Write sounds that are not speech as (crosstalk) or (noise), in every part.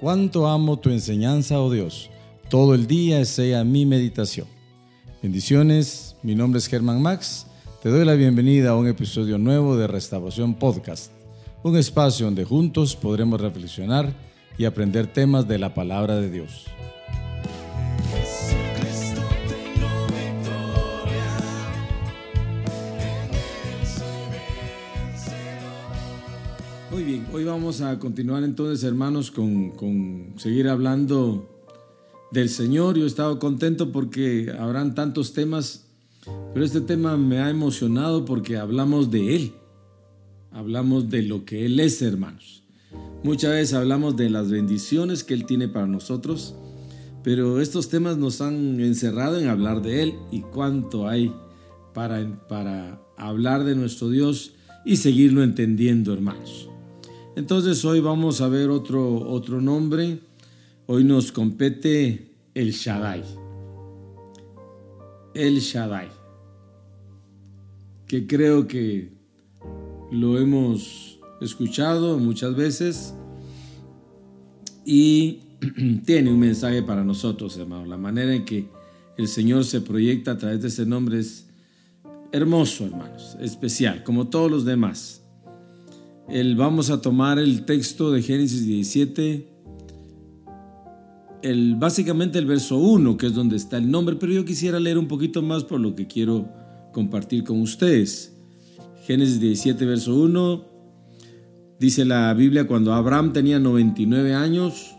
Cuánto amo tu enseñanza, oh Dios. Todo el día sea mi meditación. Bendiciones, mi nombre es Germán Max. Te doy la bienvenida a un episodio nuevo de Restauración Podcast, un espacio donde juntos podremos reflexionar y aprender temas de la palabra de Dios. A continuar entonces hermanos con, con seguir hablando del Señor. Yo he estado contento porque habrán tantos temas, pero este tema me ha emocionado porque hablamos de Él. Hablamos de lo que Él es, hermanos. Muchas veces hablamos de las bendiciones que Él tiene para nosotros, pero estos temas nos han encerrado en hablar de Él y cuánto hay para, para hablar de nuestro Dios y seguirlo entendiendo, hermanos. Entonces hoy vamos a ver otro, otro nombre. Hoy nos compete el Shaddai. El Shaddai. Que creo que lo hemos escuchado muchas veces y (clears throat) tiene un mensaje para nosotros, hermano. La manera en que el Señor se proyecta a través de ese nombre es hermoso, hermanos, especial, como todos los demás. El, vamos a tomar el texto de Génesis 17, el, básicamente el verso 1, que es donde está el nombre, pero yo quisiera leer un poquito más por lo que quiero compartir con ustedes. Génesis 17, verso 1, dice la Biblia, cuando Abraham tenía 99 años,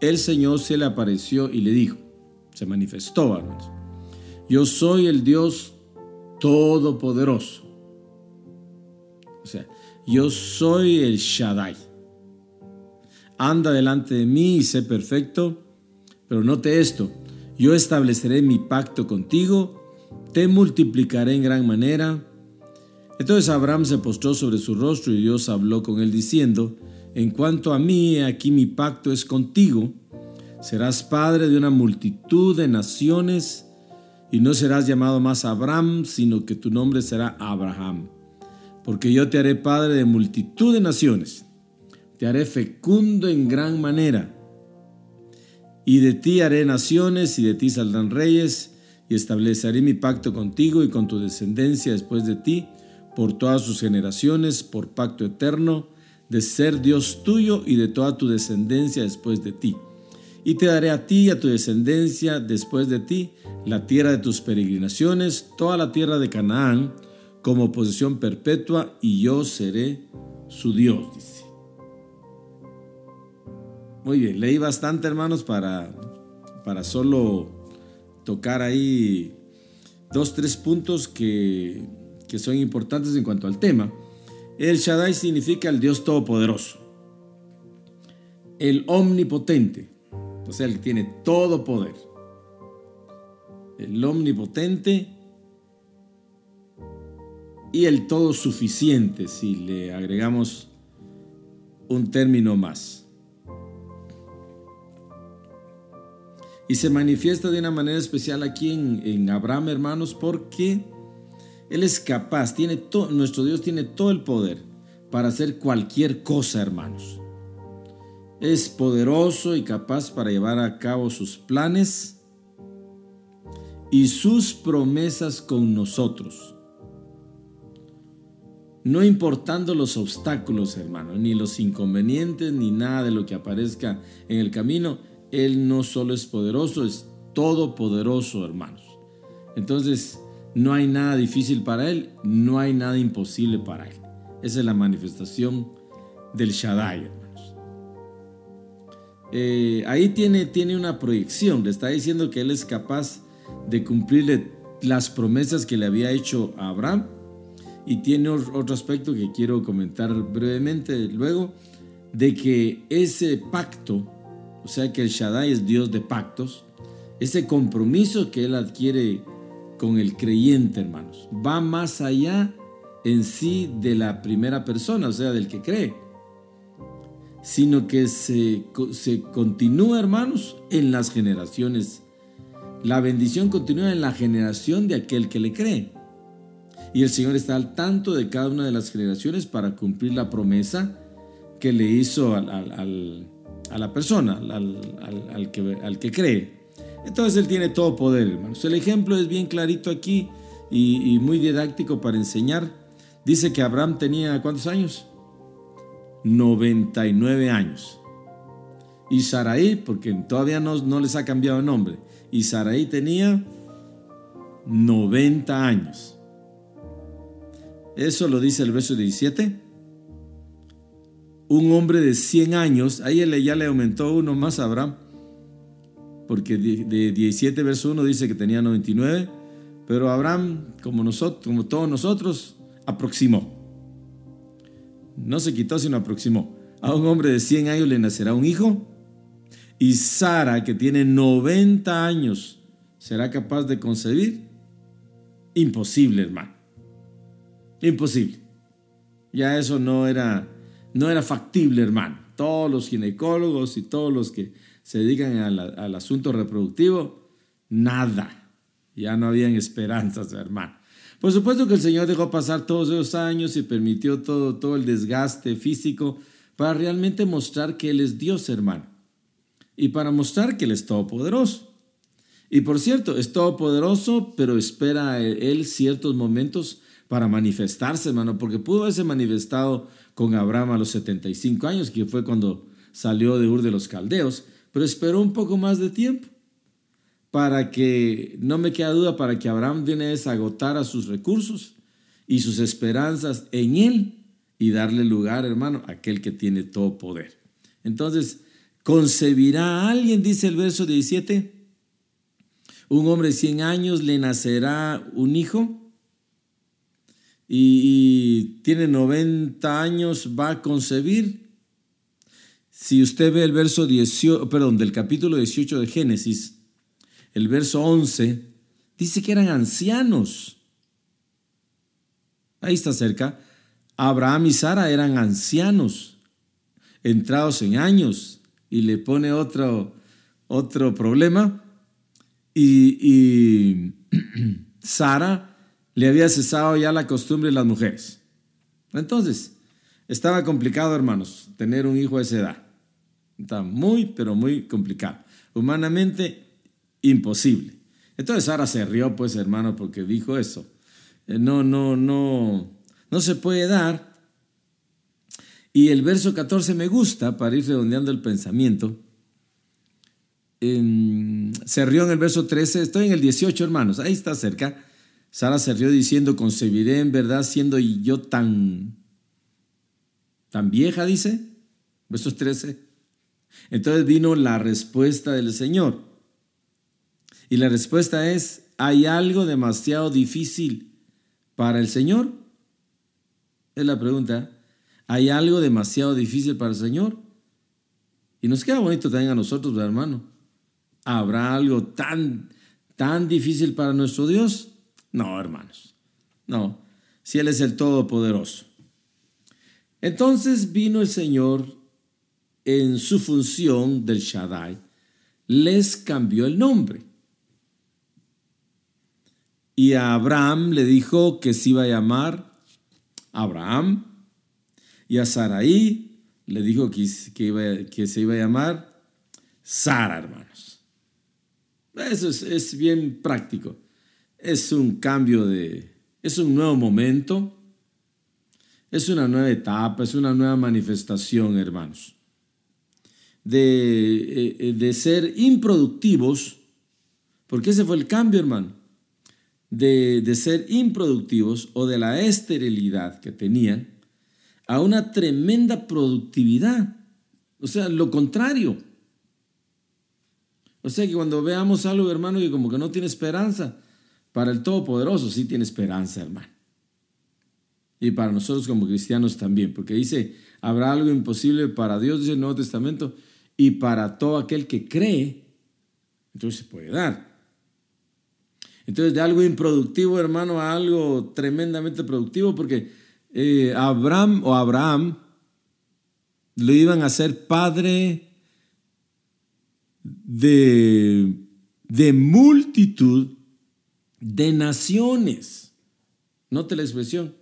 el Señor se le apareció y le dijo, se manifestó, hermanos, yo soy el Dios Todopoderoso. O sea, yo soy el Shaddai. Anda delante de mí y sé perfecto, pero note esto, yo estableceré mi pacto contigo, te multiplicaré en gran manera. Entonces Abraham se postró sobre su rostro y Dios habló con él diciendo, en cuanto a mí, aquí mi pacto es contigo, serás padre de una multitud de naciones y no serás llamado más Abraham, sino que tu nombre será Abraham porque yo te haré padre de multitud de naciones, te haré fecundo en gran manera, y de ti haré naciones, y de ti saldrán reyes, y estableceré mi pacto contigo y con tu descendencia después de ti, por todas sus generaciones, por pacto eterno, de ser Dios tuyo y de toda tu descendencia después de ti. Y te daré a ti y a tu descendencia después de ti la tierra de tus peregrinaciones, toda la tierra de Canaán, como posesión perpetua y yo seré su Dios, dice. Muy bien, leí bastante hermanos para, para solo tocar ahí dos, tres puntos que, que son importantes en cuanto al tema. El Shaddai significa el Dios Todopoderoso, el Omnipotente, o sea, el que tiene todo poder. El Omnipotente y el todo suficiente si le agregamos un término más. Y se manifiesta de una manera especial aquí en, Abraham, hermanos, porque Él es capaz, tiene nuestro Dios tiene todo el poder para hacer cualquier cosa, hermanos. Es poderoso y capaz para llevar a cabo sus planes y sus promesas con nosotros no importando los obstáculos, hermano, ni los inconvenientes, ni nada de lo que aparezca en el camino, Él no solo es poderoso, es todopoderoso, hermanos. Entonces, no hay nada difícil para Él, no hay nada imposible para Él. Esa es la manifestación del Shaddai, hermanos. Eh, ahí tiene, tiene una proyección, le está diciendo que Él es capaz de cumplirle las promesas que le había hecho a Abraham y tiene otro aspecto que quiero comentar brevemente luego, de que ese pacto, o sea que el Shaddai es Dios de pactos, ese compromiso que él adquiere con el creyente, hermanos, va más allá en sí de la primera persona, o sea, del que cree, sino que se, se continúa, hermanos, en las generaciones. La bendición continúa en la generación de aquel que le cree. Y el Señor está al tanto de cada una de las generaciones para cumplir la promesa que le hizo a la persona, al, que, al que cree. Entonces Él tiene todo poder, hermanos. El ejemplo es bien clarito aquí y, muy didáctico para enseñar. Dice que Abraham tenía ¿cuántos años? 99 años. Y Saraí, porque todavía no, les ha cambiado nombre, y Saraí tenía 90 años. Eso lo dice el verso 17. Un hombre de 100 años, ahí ya le aumentó uno más a Abraham, porque de 17 verso 1 dice que tenía 99, pero Abraham, como, nosotros, como todos nosotros, aproximó. No se quitó, sino aproximó. A un hombre de 100 años le nacerá un hijo y Sara, que tiene 90 años, ¿será capaz de concebir? Imposible, hermano. Imposible. Ya eso no era, no era factible, hermano. Todos los ginecólogos y todos los que se dedican al, asunto reproductivo, nada. Ya no habían esperanzas, hermano. Por supuesto que el Señor dejó pasar todos esos años y permitió todo, todo el desgaste físico para realmente mostrar que Él es Dios, hermano y para mostrar que Él es todopoderoso. Y por cierto, es todopoderoso, pero espera Él ciertos momentos para manifestarse, hermano, porque pudo haberse manifestado con Abraham a los 75 años, que fue cuando salió de Ur de los Caldeos, pero esperó un poco más de tiempo para que, no me queda duda, para que Abraham viene a agotar a sus recursos y sus esperanzas en Él y darle lugar, hermano, a aquel que tiene todo poder. Entonces, concebirá a alguien, dice el verso 17. Un hombre de 100 años le nacerá un hijo y, tiene 90 años, va a concebir. Si usted ve el verso 18, perdón, del capítulo 18 de Génesis, el verso 11, dice que eran ancianos. Ahí está cerca. Abraham y Sara eran ancianos, entrados en años y le pone otro, otro problema. Y, (clears throat) Sara le había cesado ya la costumbre de las mujeres. Entonces, estaba complicado, hermanos, tener un hijo a esa edad. Está muy, pero muy complicado. Humanamente, imposible. Entonces Sara se rió, pues, hermano, porque dijo eso. Eh, no, no, no, no se puede dar y el verso 14 me gusta para ir redondeando el pensamiento. se rió en el verso 13, estoy en el 18 hermanos, ahí está cerca. Sara se rió diciendo, concebiré en verdad siendo yo tan, tan vieja, dice. Versos 13. Entonces vino la respuesta del Señor. Y la respuesta es, ¿hay algo demasiado difícil para el Señor? Es la pregunta. ¿Hay algo demasiado difícil para el Señor? Y nos queda bonito también a nosotros, hermano. ¿Habrá algo tan, tan difícil para nuestro Dios? No, hermanos. No, si Él es el Todopoderoso. Entonces vino el Señor en su función del Shaddai, les cambió el nombre. Y a Abraham le dijo que se iba a llamar Abraham, y a Saraí le dijo que, se iba a llamar Sara, hermanos. Eso es, bien práctico. Es un cambio de, es un nuevo momento, es una nueva etapa, es una nueva manifestación, hermanos. De, eh, de, ser improductivos, porque ese fue el cambio, hermano, de, de ser improductivos o de la esterilidad que tenían a una tremenda productividad. O sea, lo contrario. O sea que cuando veamos algo, hermano, que como que no tiene esperanza, para el Todopoderoso sí tiene esperanza, hermano. Y para nosotros como cristianos también, porque dice, habrá algo imposible para Dios, dice el Nuevo Testamento, y para todo aquel que cree, entonces se puede dar. Entonces, de algo improductivo, hermano, a algo tremendamente productivo, porque eh, Abraham o Abraham lo iban a ser padre de, de multitud de naciones. Note la expresión.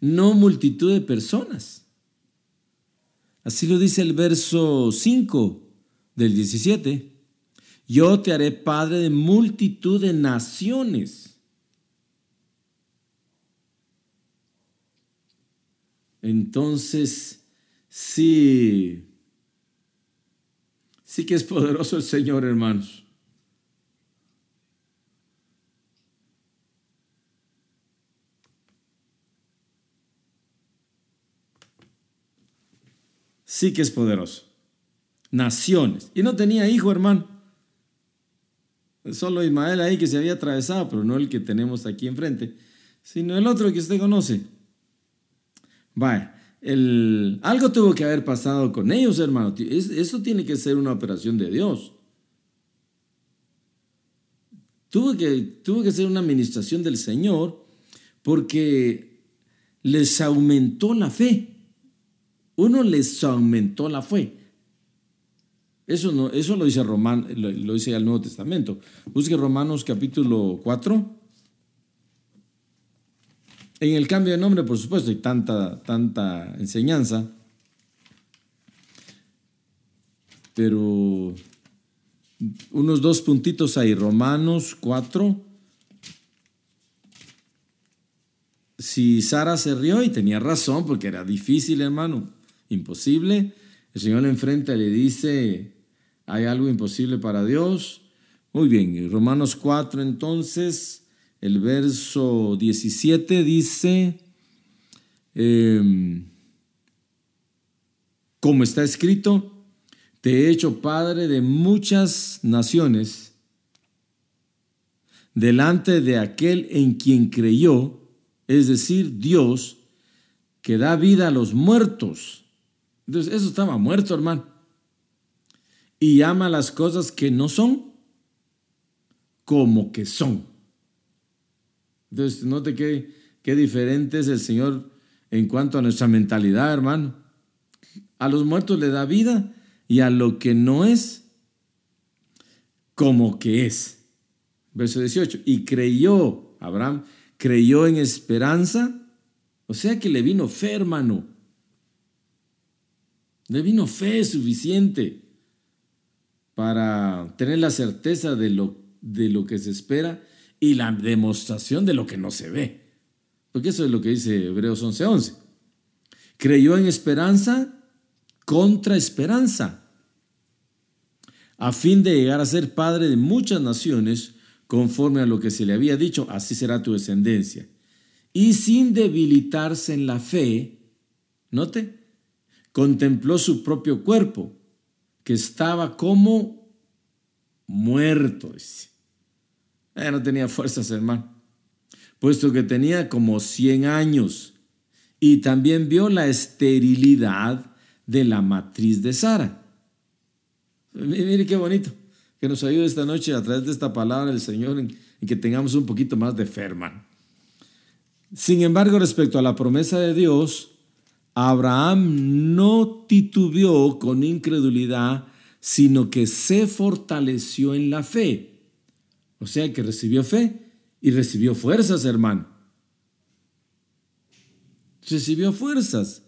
No multitud de personas. Así lo dice el verso 5 del 17. Yo te haré padre de multitud de naciones. Entonces, sí, sí que es poderoso el Señor, hermanos. Sí que es poderoso. Naciones. Y no tenía hijo, hermano. Solo Ismael ahí que se había atravesado, pero no el que tenemos aquí enfrente, sino el otro que usted conoce. Vaya, el, algo tuvo que haber pasado con ellos, hermano. Eso tiene que ser una operación de Dios. Tuvo que, tuvo que ser una administración del Señor porque les aumentó la fe uno les aumentó la fe. Eso, no, eso lo, dice Roman, lo, dice el Nuevo Testamento. Busque Romanos capítulo 4. En el cambio de nombre, por supuesto, hay tanta, tanta enseñanza. Pero unos dos puntitos ahí. Romanos 4. Si Sara se rió y tenía razón, porque era difícil, hermano imposible. El Señor le enfrenta y le dice, ¿hay algo imposible para Dios? Muy bien, Romanos 4 entonces, el verso 17 dice, em, como está escrito, te he hecho padre de muchas naciones delante de aquel en quien creyó, es decir, Dios, que da vida a los muertos entonces, eso estaba muerto, hermano. Y ama las cosas que no son como que son. Entonces, note qué, qué diferente es el Señor en cuanto a nuestra mentalidad, hermano. A los muertos le da vida y a lo que no es, como que es. Verso 18. Y creyó, Abraham, creyó en esperanza, o sea que le vino fe, hermano. Le vino fe suficiente para tener la certeza de lo, de lo que se espera y la demostración de lo que no se ve. Porque eso es lo que dice Hebreos 11:11. Creyó en esperanza contra esperanza, a fin de llegar a ser padre de muchas naciones, conforme a lo que se le había dicho, así será tu descendencia. Y sin debilitarse en la fe, note, contempló su propio cuerpo, que estaba como muerto. Eh, no tenía fuerzas, hermano, puesto que tenía como 100 años. Y también vio la esterilidad de la matriz de Sara. Mire qué bonito que nos ayude esta noche a través de esta palabra del Señor en, que tengamos un poquito más de fe, hermano. Sin embargo, respecto a la promesa de Dios, Abraham no titubeó con incredulidad, sino que se fortaleció en la fe. O sea que recibió fe y recibió fuerzas, hermano. Recibió fuerzas,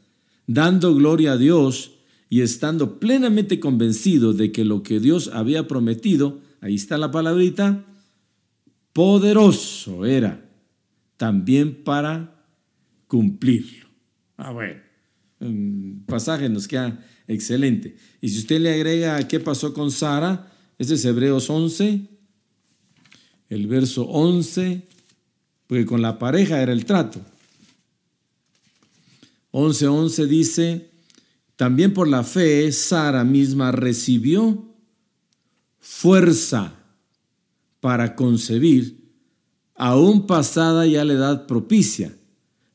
dando gloria a Dios y estando plenamente convencido de que lo que Dios había prometido, ahí está la palabrita, poderoso era también para cumplirlo. Ah, bueno pasaje nos queda excelente. Y si usted le agrega qué pasó con Sara, este es Hebreos 11, el verso 11, porque con la pareja era el trato. 11.11 11 dice, también por la fe Sara misma recibió fuerza para concebir, aún pasada ya la edad propicia,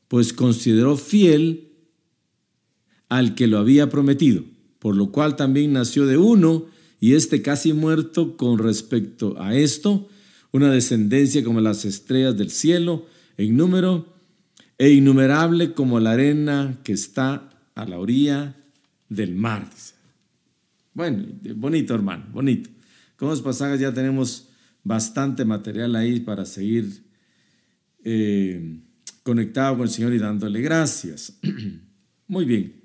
pues consideró fiel al que lo había prometido, por lo cual también nació de uno, y este casi muerto con respecto a esto, una descendencia como las estrellas del cielo, en número, e innumerable como la arena que está a la orilla del mar. Bueno, bonito hermano, bonito. Con los pasajes ya tenemos bastante material ahí para seguir eh, conectado con el Señor y dándole gracias. (clears throat) Muy bien.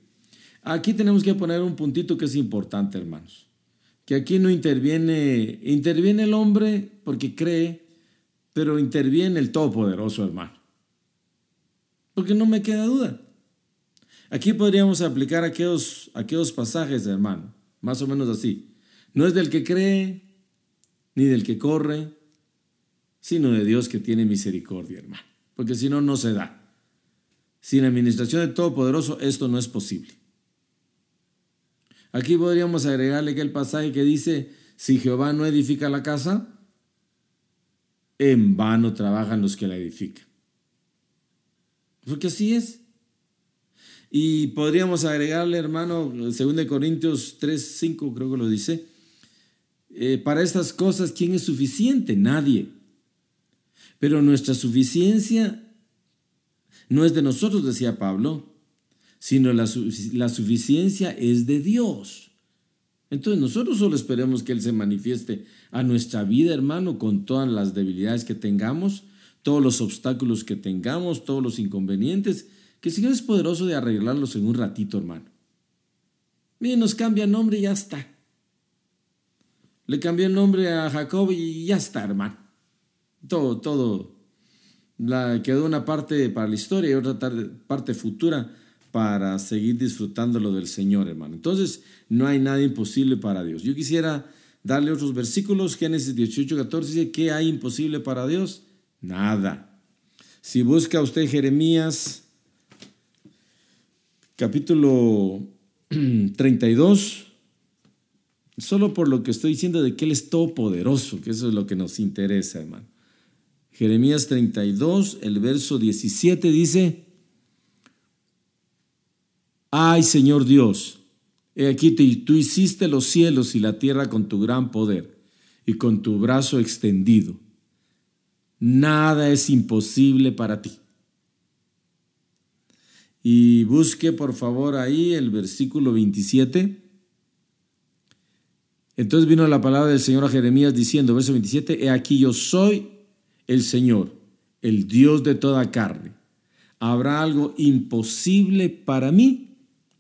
Aquí tenemos que poner un puntito que es importante, hermanos. Que aquí no interviene, interviene el hombre porque cree, pero interviene el Todopoderoso, hermano. Porque no me queda duda. Aquí podríamos aplicar aquellos, aquellos pasajes, hermano, más o menos así. No es del que cree, ni del que corre, sino de Dios que tiene misericordia, hermano. Porque si no, no se da. Sin la administración del Todopoderoso, esto no es posible. Aquí podríamos agregarle que el pasaje que dice, si Jehová no edifica la casa, en vano trabajan los que la edifican. Porque así es. Y podríamos agregarle, hermano, 2 Corintios 3, 5 creo que lo dice, eh, para estas cosas, ¿quién es suficiente? Nadie. Pero nuestra suficiencia no es de nosotros, decía Pablo, sino la, la suficiencia es de Dios. Entonces nosotros solo esperemos que Él se manifieste a nuestra vida, hermano, con todas las debilidades que tengamos, todos los obstáculos que tengamos, todos los inconvenientes, que el Señor es poderoso de arreglarlos en un ratito, hermano. Miren, nos cambia nombre y ya está. Le cambió el nombre a Jacob y ya está, hermano. Todo, todo. La, quedó una parte para la historia y otra parte futura para seguir disfrutando lo del Señor, hermano. Entonces, no hay nada imposible para Dios. Yo quisiera darle otros versículos. Génesis 18, 14 dice, ¿qué hay imposible para Dios? Nada. Si busca usted Jeremías capítulo (clears throat) 32, Solo por lo que estoy diciendo de que Él es todopoderoso, que eso es lo que nos interesa, hermano. Jeremías 32, el verso 17 dice, Ay Señor Dios, he aquí tú hiciste los cielos y la tierra con tu gran poder y con tu brazo extendido. Nada es imposible para ti. Y busque por favor ahí el versículo 27. Entonces vino la palabra del Señor a Jeremías diciendo, verso 27, He aquí yo soy el Señor, el Dios de toda carne. ¿Habrá algo imposible para mí?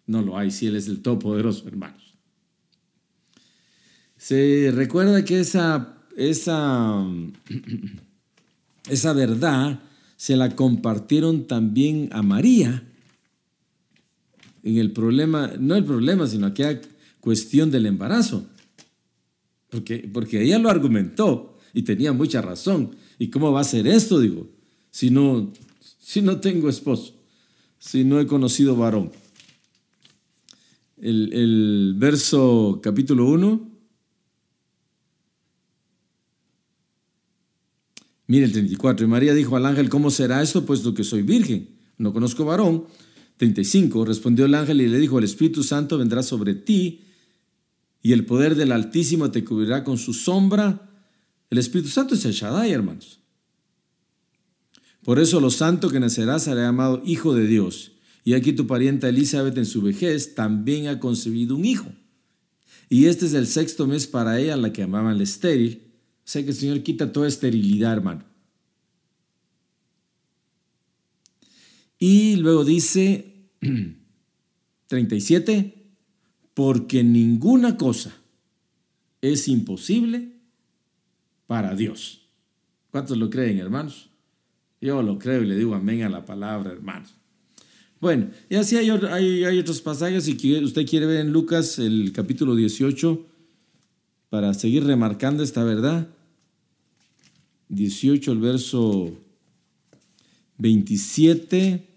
No lo hay si Él es el Todopoderoso, hermanos. Se recuerda que esa, esa, (clears throat) esa verdad se la compartieron también a María en el problema, no el problema, sino aquella cuestión del embarazo. Porque, porque ella lo argumentó y tenía mucha razón. ¿Y cómo va a ser esto? Digo, si no, si no tengo esposo, si no he conocido varón. El, verso capítulo 1. Mire el 34. Y María dijo al ángel, ¿cómo será esto puesto que soy virgen? No conozco varón. 35. Respondió el ángel y le dijo, el Espíritu Santo vendrá sobre ti y el poder del Altísimo te cubrirá con su sombra. El Espíritu Santo es el Shaddai, hermanos. Por eso lo santo que nacerá será llamado Hijo de Dios. Y aquí tu parienta Elizabeth en su vejez también ha concebido un hijo. Y este es el sexto mes para ella, la que llamaban el estéril. O sea que el Señor quita toda esterilidad, hermano. Y luego dice (clears throat) 37, porque ninguna cosa es imposible para Dios. ¿Cuántos lo creen, hermanos? Yo lo creo y le digo amén a la palabra, hermanos. Bueno, y así hay, otros pasajes, si usted quiere ver en Lucas el capítulo 18, para seguir remarcando esta verdad. 18, el verso 27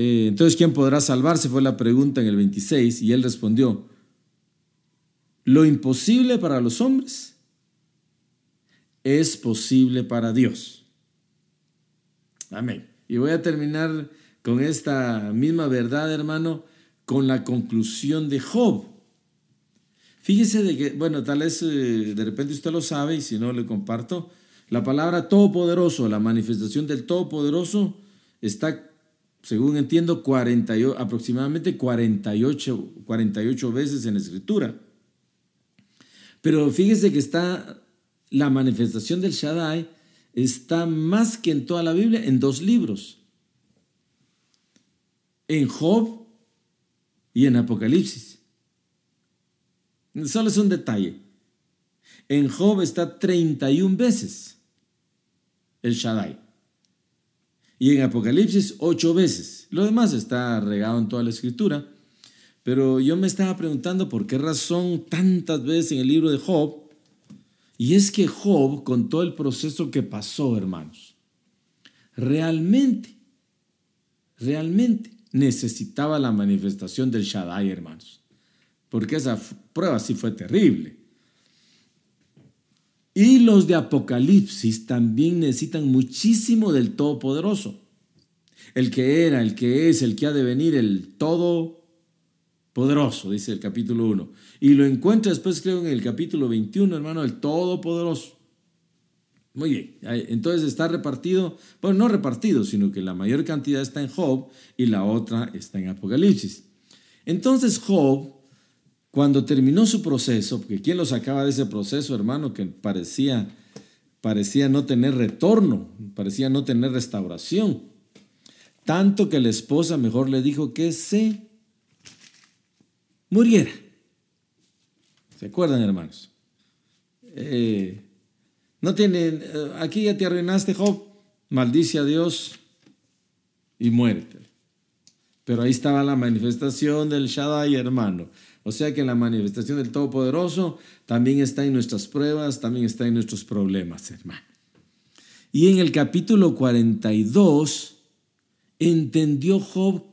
eh, entonces, ¿quién podrá salvarse? Fue la pregunta en el 26 y él respondió, lo imposible para los hombres es posible para Dios. Amén. Y voy a terminar con esta misma verdad, hermano, con la conclusión de Job. Fíjese de que, bueno, tal vez eh, de repente usted lo sabe y si no le comparto, la palabra todopoderoso, la manifestación del todopoderoso está según entiendo, aproximadamente 48, 48 veces en la escritura. Pero fíjese que está la manifestación del Shaddai, está más que en toda la Biblia en dos libros. en Job y en Apocalipsis. Solo es un detalle. En Job está 31 veces el Shaddai. Y en Apocalipsis 8 veces. Lo demás está regado en toda la escritura. Pero yo me estaba preguntando por qué razón tantas veces en el libro de Job. Y es que Job contó el proceso que pasó, hermanos. Realmente, realmente necesitaba la manifestación del Shaddai, hermanos. Porque esa prueba sí fue terrible. Y los de Apocalipsis también necesitan muchísimo del Todopoderoso. El que era, el que es, el que ha de venir, el Todopoderoso, dice el capítulo 1. Y lo encuentra después, creo, en el capítulo 21, hermano, el Todopoderoso. Muy bien, entonces está repartido, bueno, no repartido, sino que la mayor cantidad está en Job y la otra está en Apocalipsis. Entonces Job cuando terminó su proceso, porque ¿quién lo sacaba de ese proceso, hermano, que parecía, parecía no tener retorno, parecía no tener restauración? Tanto que la esposa mejor le dijo que se muriera. ¿Se acuerdan, hermanos? Eh, no tienen, eh, aquí ya te arruinaste, Job, maldice a Dios y muérete. Pero ahí estaba la manifestación del Shaddai, hermano. O sea que la manifestación del Todopoderoso también está en nuestras pruebas, también está en nuestros problemas, hermano. Y en el capítulo 42 entendió Job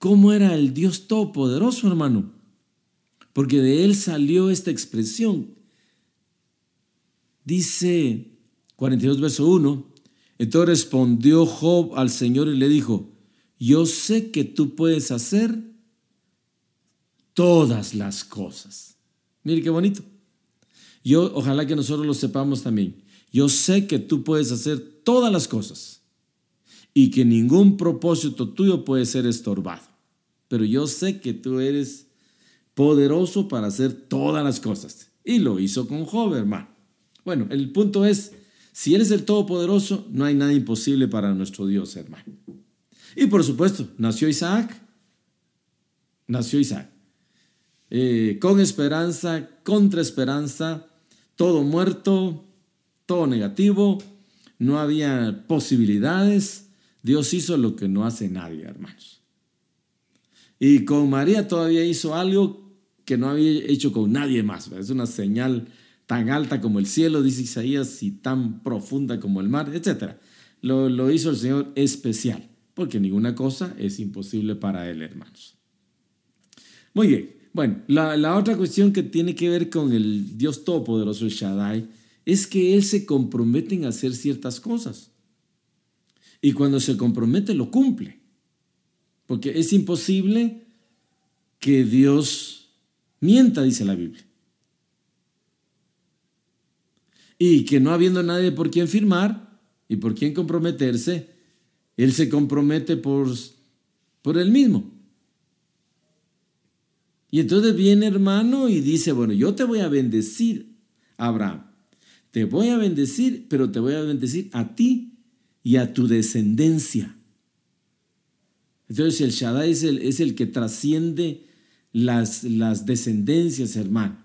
cómo era el Dios Todopoderoso, hermano. Porque de él salió esta expresión. Dice 42, verso 1. Entonces respondió Job al Señor y le dijo, yo sé que tú puedes hacer todas las cosas. Mire qué bonito. Yo, ojalá que nosotros lo sepamos también. Yo sé que tú puedes hacer todas las cosas y que ningún propósito tuyo puede ser estorbado. Pero yo sé que tú eres poderoso para hacer todas las cosas. Y lo hizo con Job, hermano. Bueno, el punto es, si Él es el Todopoderoso, no hay nada imposible para nuestro Dios, hermano. Y por supuesto, nació Isaac. Nació Isaac. Eh, con esperanza, contra esperanza, todo muerto, todo negativo, no había posibilidades. Dios hizo lo que no hace nadie, hermanos. Y con María todavía hizo algo que no había hecho con nadie más. Es una señal tan alta como el cielo, dice Isaías, y tan profunda como el mar, etc. Lo, hizo el Señor especial, porque ninguna cosa es imposible para Él, hermanos. Muy bien. Bueno, la, otra cuestión que tiene que ver con el Dios Todopoderoso, el Shaddai, es que Él se compromete en hacer ciertas cosas. Y cuando se compromete, lo cumple. Porque es imposible que Dios mienta, dice la Biblia. Y que no habiendo nadie por quien firmar y por quien comprometerse, Él se compromete por, por Él mismo. Y entonces viene hermano y dice, bueno, yo te voy a bendecir, Abraham. Te voy a bendecir, pero te voy a bendecir a ti y a tu descendencia. Entonces el Shaddai es el, que trasciende las, las descendencias, hermano.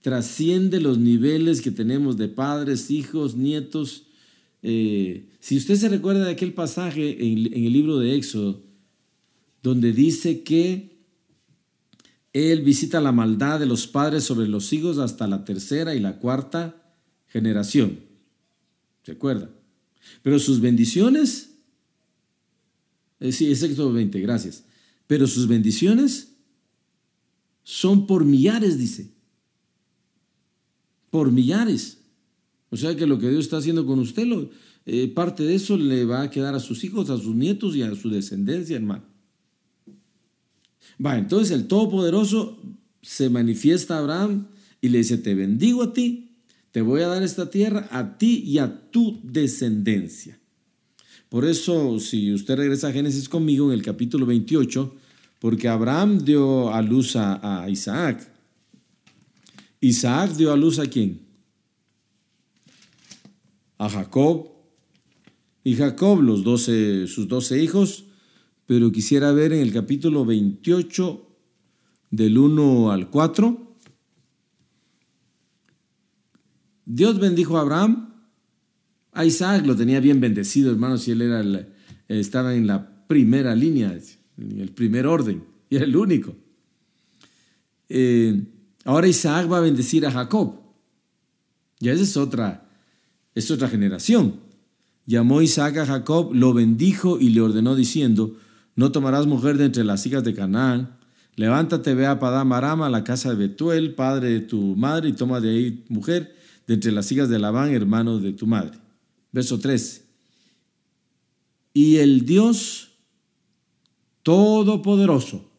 Trasciende los niveles que tenemos de padres, hijos, nietos. Eh, si usted se recuerda de aquel pasaje en, en el libro de Éxodo, donde dice que él visita la maldad de los padres sobre los hijos hasta la tercera y la cuarta generación. ¿Se acuerda? Pero sus bendiciones, eh, sí, es Éxodo 20, gracias. Pero sus bendiciones son por millares, dice. Por millares. O sea que lo que Dios está haciendo con usted, lo, eh, parte de eso le va a quedar a sus hijos, a sus nietos y a su descendencia, hermano. Va, entonces el Todopoderoso se manifiesta a Abraham y le dice, te bendigo a ti, te voy a dar esta tierra a ti y a tu descendencia. Por eso, si usted regresa a Génesis conmigo en el capítulo 28, porque Abraham dio a luz a, Isaac. Isaac dio a luz a quién? A Jacob. Y Jacob, los sus doce hijos, pero quisiera ver en el capítulo 28 del 1 al 4. Dios bendijo a Abraham, a Isaac lo tenía bien bendecido, hermanos, si él era estaba en la primera línea, en el primer orden, y era el único. Eh, ahora Isaac va a bendecir a Jacob. Ya esa es otra, es otra generación. Llamó Isaac a Jacob, lo bendijo y le ordenó diciendo, no tomarás mujer de entre las hijas de Canaán, levántate, ve a Padam Aram, a la casa de Betuel, padre de tu madre, y toma de ahí mujer de entre las hijas de Labán, hermano de tu madre. Verso 3. Y el Dios Todopoderoso,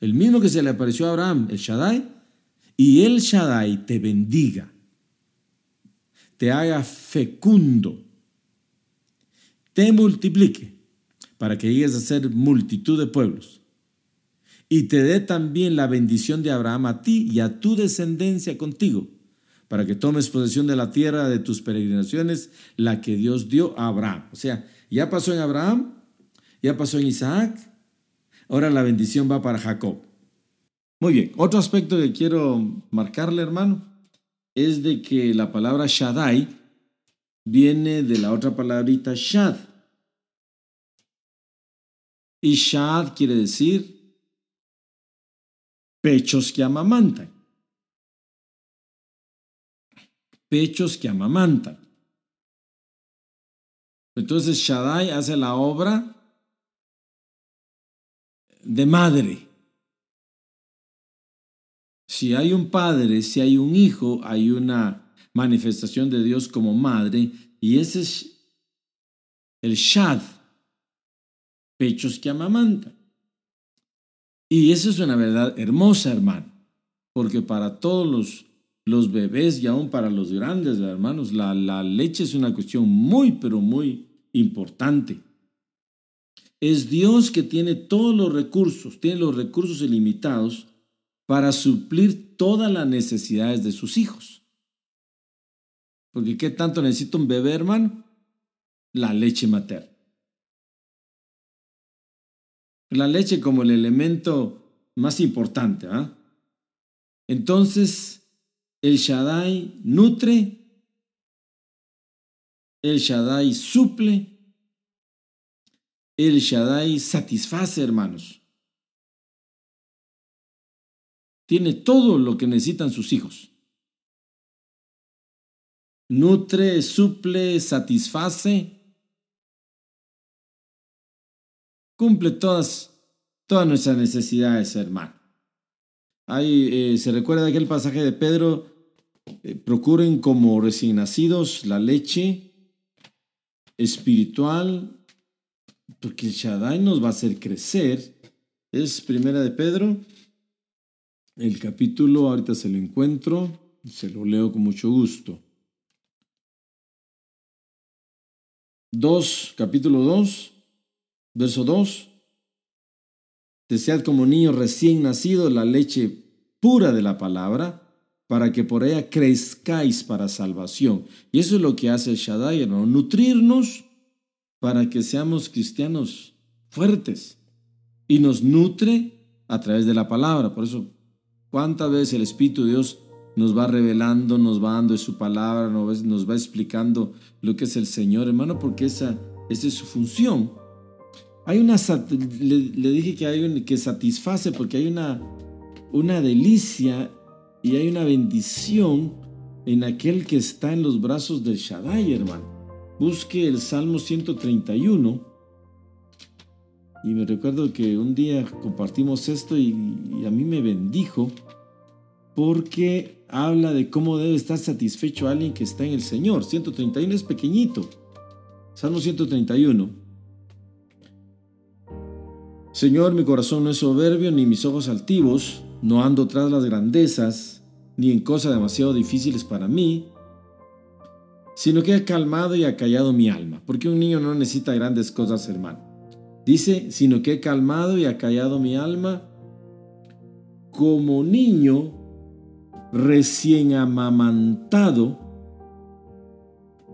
el mismo que se le apareció a Abraham, el Shaddai, y el Shaddai te bendiga, te haga fecundo, te multiplique, para que llegues a ser multitud de pueblos, y te dé también la bendición de Abraham a ti y a tu descendencia contigo, para que tomes posesión de la tierra de tus peregrinaciones, la que Dios dio a Abraham. O sea, ya pasó en Abraham, ya pasó en Isaac, ahora la bendición va para Jacob. Muy bien, otro aspecto que quiero marcarle, hermano, es de que la palabra Shaddai viene de la otra palabrita Shad. Y Shad quiere decir pechos que amamantan. Pechos que amamantan. Entonces Shaddai hace la obra de madre. Si hay un padre, si hay un hijo, hay una manifestación de Dios como madre y ese es el Shad, pechos que amamantan. Y eso es una verdad hermosa, hermano, porque para todos los, los bebés y aún para los grandes, hermanos, la, la leche es una cuestión muy, pero muy importante. Es Dios que tiene todos los recursos, tiene los recursos ilimitados para suplir todas las necesidades de sus hijos. Porque ¿qué tanto necesita un bebé, hermano? La leche materna. La leche como el elemento más importante. ¿ah? Entonces, el Shaddai nutre, el Shaddai suple, el Shaddai satisface, hermanos. Tiene todo lo que necesitan sus hijos. Nutre, suple, satisface. Cumple todas, todas nuestras necesidades, hermano. Ahí eh, se recuerda aquel pasaje de Pedro, eh, procuren como recién nacidos la leche espiritual porque el Shaddai nos va a hacer crecer. Es Primera de Pedro, el capítulo, ahorita se lo encuentro, se lo leo con mucho gusto. 2, capítulo 2, verso 2. Desead como niño recién nacido la leche pura de la palabra, para que por ella crezcáis para salvación. Y eso es lo que hace el Shaddai, hermano, nutrirnos para que seamos cristianos fuertes y nos nutre a través de la palabra. Por eso, ¿cuántas veces el Espíritu de Dios nos va revelando, nos va dando su palabra, nos va explicando lo que es el Señor, hermano? Porque esa, esa es su función. Hay una, le, dije que hay un, que satisface porque hay una, una delicia y hay una bendición en aquel que está en los brazos del Shaddai, hermano busque el Salmo 131. Y me recuerdo que un día compartimos esto y, a mí me bendijo porque habla de cómo debe estar satisfecho alguien que está en el Señor. 131 es pequeñito. Salmo 131. Señor, mi corazón no es soberbio ni mis ojos altivos, no ando tras las grandezas, ni en cosas demasiado difíciles para mí, sino que ha calmado y ha callado mi alma, porque un niño no necesita grandes cosas, hermano. Dice, sino que he calmado y ha callado mi alma como niño recién amamantado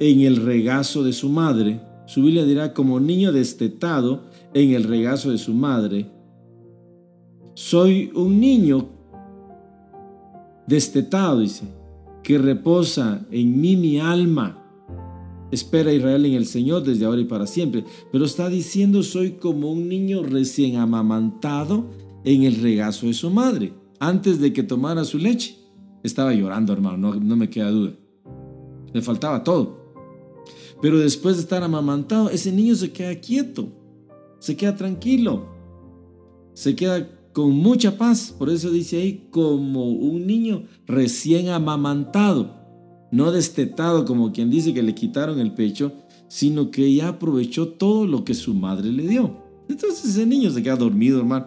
en el regazo de su madre. Su Biblia dirá como niño destetado en el regazo de su madre. Soy un niño destetado, dice, que reposa en mí mi alma. Espera Israel en el Señor desde ahora y para siempre. Pero está diciendo, soy como un niño recién amamantado en el regazo de su madre. Antes de que tomara su leche, estaba llorando, hermano, no, no me queda duda. Le faltaba todo. Pero después de estar amamantado, ese niño se queda quieto, se queda tranquilo, se queda con mucha paz. Por eso dice ahí, como un niño recién amamantado, no destetado como quien dice que le quitaron el pecho, sino que ya aprovechó todo lo que su madre le dio. Entonces ese niño se queda dormido, hermano.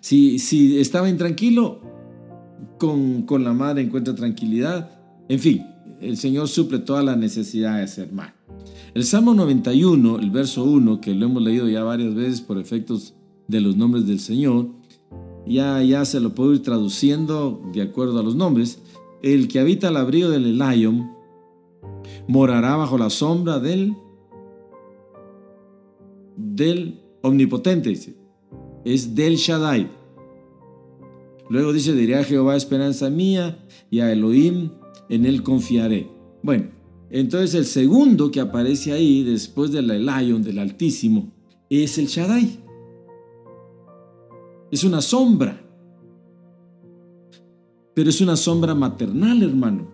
Si, si estaba intranquilo, con, con la madre encuentra tranquilidad. En fin, el Señor suple todas las necesidades, hermano. El Salmo 91, el verso 1, que lo hemos leído ya varias veces por efectos de los nombres del Señor, ya, ya se lo puedo ir traduciendo de acuerdo a los nombres. El que habita al abrigo del Elion morará bajo la sombra del, del omnipotente, dice. Es del Shaddai. Luego dice, diré a Jehová esperanza mía y a Elohim en él confiaré. Bueno, entonces el segundo que aparece ahí después del Elion, del Altísimo, es el Shaddai. Es una sombra. Pero es una sombra maternal, hermano.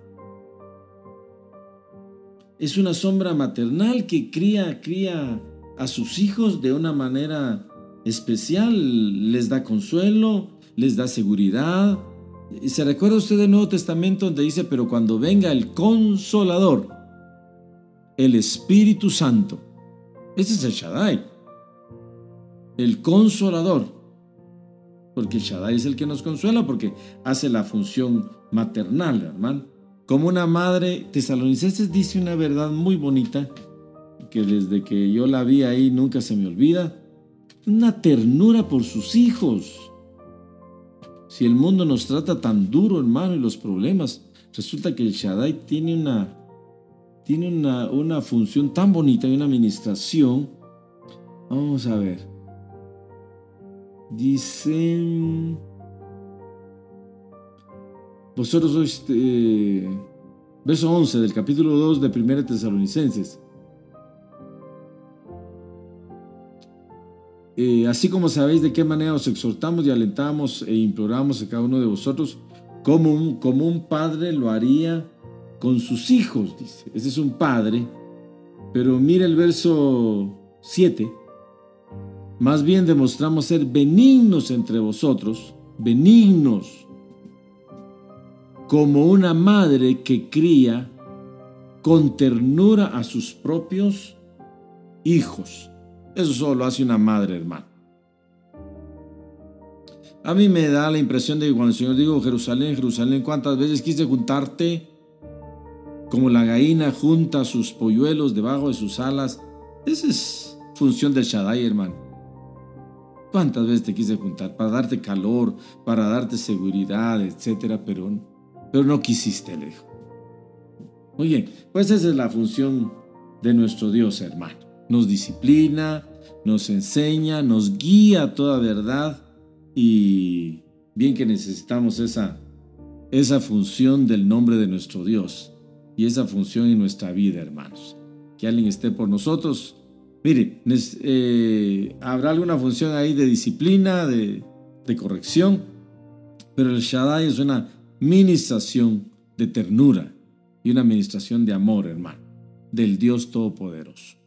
Es una sombra maternal que cría, cría a sus hijos de una manera especial, les da consuelo, les da seguridad. ¿Se recuerda usted del Nuevo Testamento donde dice, pero cuando venga el consolador, el Espíritu Santo, ese es el Shaddai, el consolador, porque el Shaddai es el que nos consuela, porque hace la función maternal, hermano. Como una madre, Tesalonicenses dice una verdad muy bonita, que desde que yo la vi ahí nunca se me olvida, una ternura por sus hijos. Si el mundo nos trata tan duro, hermano, y los problemas, resulta que el Shaddai tiene una, tiene una, una función tan bonita y una administración. Vamos a ver. Dice, vosotros sois, eh, verso 11 del capítulo 2 de 1 Tesalonicenses. Eh, así como sabéis de qué manera os exhortamos y alentamos e imploramos a cada uno de vosotros, como un, como un padre lo haría con sus hijos, dice. Ese es un padre. Pero mira el verso 7. Más bien demostramos ser benignos entre vosotros, benignos, como una madre que cría con ternura a sus propios hijos. Eso solo hace una madre, hermano. A mí me da la impresión de que cuando el Señor dijo Jerusalén, Jerusalén, ¿cuántas veces quise juntarte como la gallina junta sus polluelos debajo de sus alas? Esa es función del Shaddai, hermano. ¿Cuántas veces te quise juntar para darte calor, para darte seguridad, etcétera, pero, pero no quisiste, le dijo. Muy bien, pues esa es la función de nuestro Dios, hermano. Nos disciplina, nos enseña, nos guía a toda verdad y bien que necesitamos esa, esa función del nombre de nuestro Dios y esa función en nuestra vida, hermanos. Que alguien esté por nosotros Mire, eh, habrá alguna función ahí de disciplina, de, de corrección, pero el Shaddai es una ministración de ternura y una administración de amor, hermano, del Dios Todopoderoso.